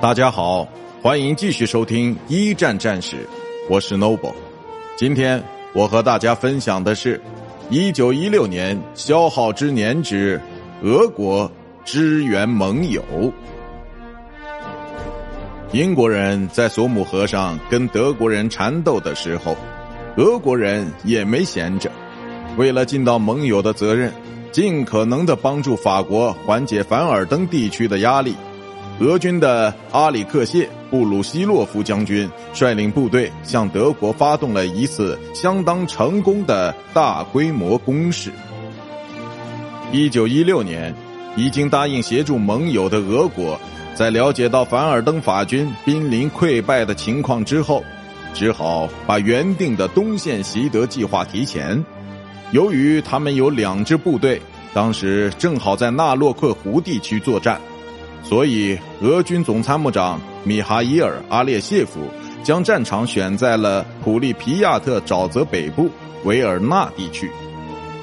大家好，欢迎继续收听一战战史，我是 Noble。今天我和大家分享的是一九一六年消耗之年之俄国支援盟友。英国人在索姆河上跟德国人缠斗的时候，俄国人也没闲着，为了尽到盟友的责任。尽可能的帮助法国缓解凡尔登地区的压力，俄军的阿里克谢·布鲁西洛夫将军率领部队向德国发动了一次相当成功的大规模攻势。一九一六年，已经答应协助盟友的俄国，在了解到凡尔登法军濒临溃败的情况之后，只好把原定的东线习得计划提前。由于他们有两支部队，当时正好在纳洛克湖地区作战，所以俄军总参谋长米哈伊尔·阿列谢夫将战场选在了普利皮亚特沼泽北部维尔纳地区，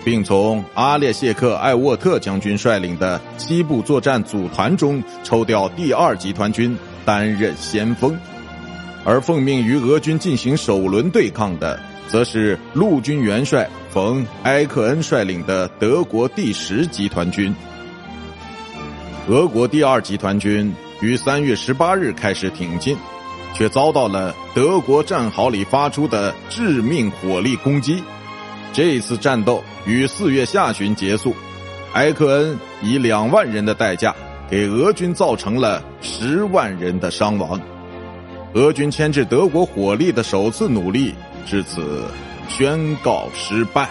并从阿列谢克·艾沃特将军率领的西部作战组团中抽调第二集团军担任先锋，而奉命与俄军进行首轮对抗的。则是陆军元帅冯·埃克恩率领的德国第十集团军。俄国第二集团军于三月十八日开始挺进，却遭到了德国战壕里发出的致命火力攻击。这次战斗于四月下旬结束，埃克恩以两万人的代价，给俄军造成了十万人的伤亡。俄军牵制德国火力的首次努力。至此，宣告失败。